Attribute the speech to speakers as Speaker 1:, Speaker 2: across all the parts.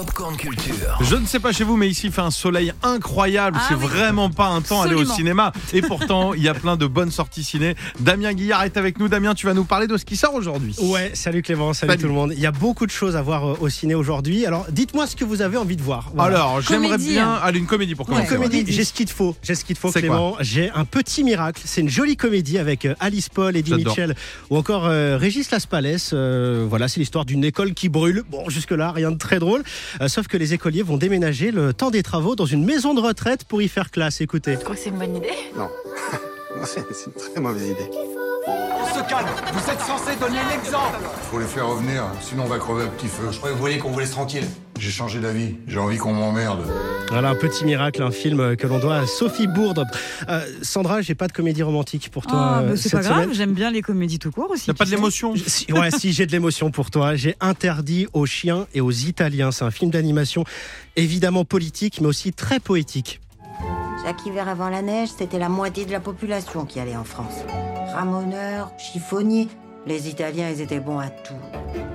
Speaker 1: Popcorn Culture.
Speaker 2: Je ne sais pas chez vous, mais ici il fait un soleil incroyable.
Speaker 3: Ah
Speaker 2: c'est
Speaker 3: oui.
Speaker 2: vraiment pas un temps à aller au cinéma. Et pourtant, il y a plein de bonnes sorties ciné. Damien Guillard est avec nous. Damien, tu vas nous parler de ce qui sort aujourd'hui.
Speaker 4: Ouais, salut Clément, salut,
Speaker 2: Salut.
Speaker 4: tout le monde. Il y a beaucoup de choses à voir euh, au ciné aujourd'hui. Alors, dites-moi ce que vous avez envie de voir. Voilà.
Speaker 2: Alors, j'aimerais bien. Allez, une comédie pour.
Speaker 4: Une
Speaker 2: commencer. ouais.
Speaker 4: comédie, j'ai ce qu'il te faut. J'ai ce qu'il te faut, Clément. J'ai un petit miracle. C'est une jolie comédie avec euh, Alice Paul, Eddie. Mitchell ou encore euh, Régis Laspalès. Euh, voilà, c'est l'histoire d'une école qui brûle. Bon, jusque-là, rien de très drôle. Euh, sauf que les écoliers vont déménager le temps des travaux dans une maison de retraite pour y faire classe. Écoutez.
Speaker 5: Tu crois que c'est une bonne idée?
Speaker 6: Non, c'est c'est une très mauvaise idée.
Speaker 7: On se calme Vous êtes censé donner l'exemple
Speaker 8: Faut les faire revenir, sinon on va crever à petit feu.
Speaker 6: Je croyais que vous vouliez qu'on vous laisse tranquille.
Speaker 8: J'ai changé d'avis, j'ai envie qu'on m'emmerde.
Speaker 4: Voilà, un petit miracle, un film que l'on doit à Sophie Bourde. Euh, Sandra, j'ai pas de comédie romantique pour toi.
Speaker 3: Bah,
Speaker 4: euh,
Speaker 3: c'est pas grave, j'aime bien les comédies tout court aussi.
Speaker 2: T'as pas de l'émotion?
Speaker 4: Si- ouais, si j'ai de l'émotion pour toi, j'ai interdit aux chiens et aux Italiens. C'est un film d'animation évidemment politique, mais aussi très poétique.
Speaker 9: Chaque hiver avant la neige, c'était la moitié de la population qui allait en France. Ramoneurs, chiffonniers, les Italiens, ils étaient bons à tout.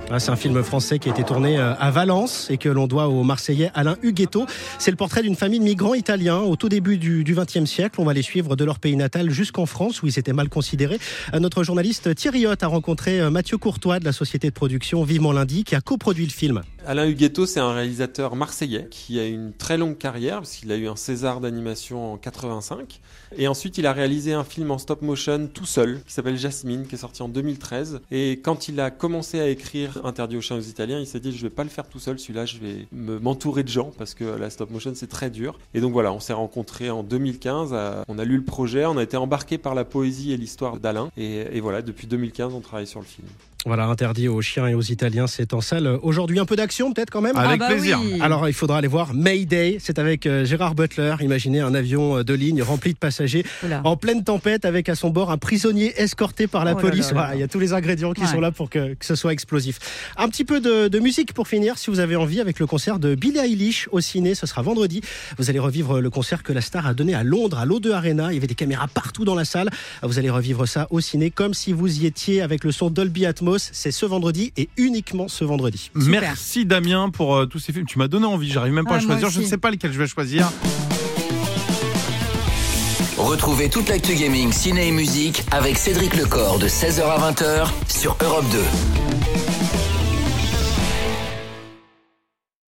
Speaker 4: Ah, C'est un film français qui a été tourné euh, à Valence et que l'on doit au Marseillais Alain Huguetto. C'est le portrait d'une famille de migrants italiens au tout début du XXe siècle. On va les suivre de leur pays natal jusqu'en France où ils étaient mal considérés. Euh, Notre journaliste Thierry Hoth a rencontré euh, Mathieu Courtois de la société de production Vivement Lundi qui a coproduit le film.
Speaker 10: Alain Huguetto, c'est un réalisateur marseillais qui a une très longue carrière, parce qu'il a eu un César d'animation en 85. Et ensuite, il a réalisé un film en stop motion tout seul, qui s'appelle Jasmine, qui est sorti en 2013. Et quand il a commencé à écrire Interdit aux chiens aux Italiens, il s'est dit, je vais pas le faire tout seul, celui-là, je vais me- m'entourer de gens, parce que la stop motion, c'est très dur. Et donc voilà, on s'est rencontrés en 2015, à- on a lu le projet, on a été embarqué par la poésie et l'histoire d'Alain. Et voilà, depuis 2015, on travaille sur le film.
Speaker 4: Voilà, interdit aux chiens et aux Italiens, c'est en salle aujourd'hui. Un peu d'action peut-être quand même?
Speaker 2: Avec
Speaker 3: Ah bah
Speaker 2: plaisir.
Speaker 3: oui.
Speaker 4: Alors, il faudra aller voir Mayday. C'est avec euh, Gérard Butler. Imaginez un avion euh, de ligne rempli de passagers
Speaker 3: Oula.
Speaker 4: en pleine tempête avec à son bord un prisonnier escorté par la
Speaker 3: Oh là
Speaker 4: police.
Speaker 3: là là
Speaker 4: Voilà, il y a tous les ingrédients qui
Speaker 3: Ouais.
Speaker 4: sont là pour que, que ce soit explosif. Un petit peu de, de musique pour finir, si vous avez envie, avec le concert de Billie Eilish au ciné. Ce sera vendredi. Vous allez revivre le concert que la star a donné à Londres, à l'O2 Arena. Il y avait des caméras partout dans la salle. Vous allez revivre ça au ciné comme si vous y étiez avec le son Dolby Atmos. C'est ce vendredi et uniquement ce vendredi.
Speaker 3: Super.
Speaker 2: Merci Damien pour euh, tous ces films. Tu m'as donné envie, j'arrive même pas
Speaker 3: Ah,
Speaker 2: à
Speaker 3: moi
Speaker 2: choisir. Je ne sais pas lesquels je vais choisir.
Speaker 1: Retrouvez toute l'actu gaming, ciné et musique avec Cédric Lecor de 16h à 20h sur Europe 2.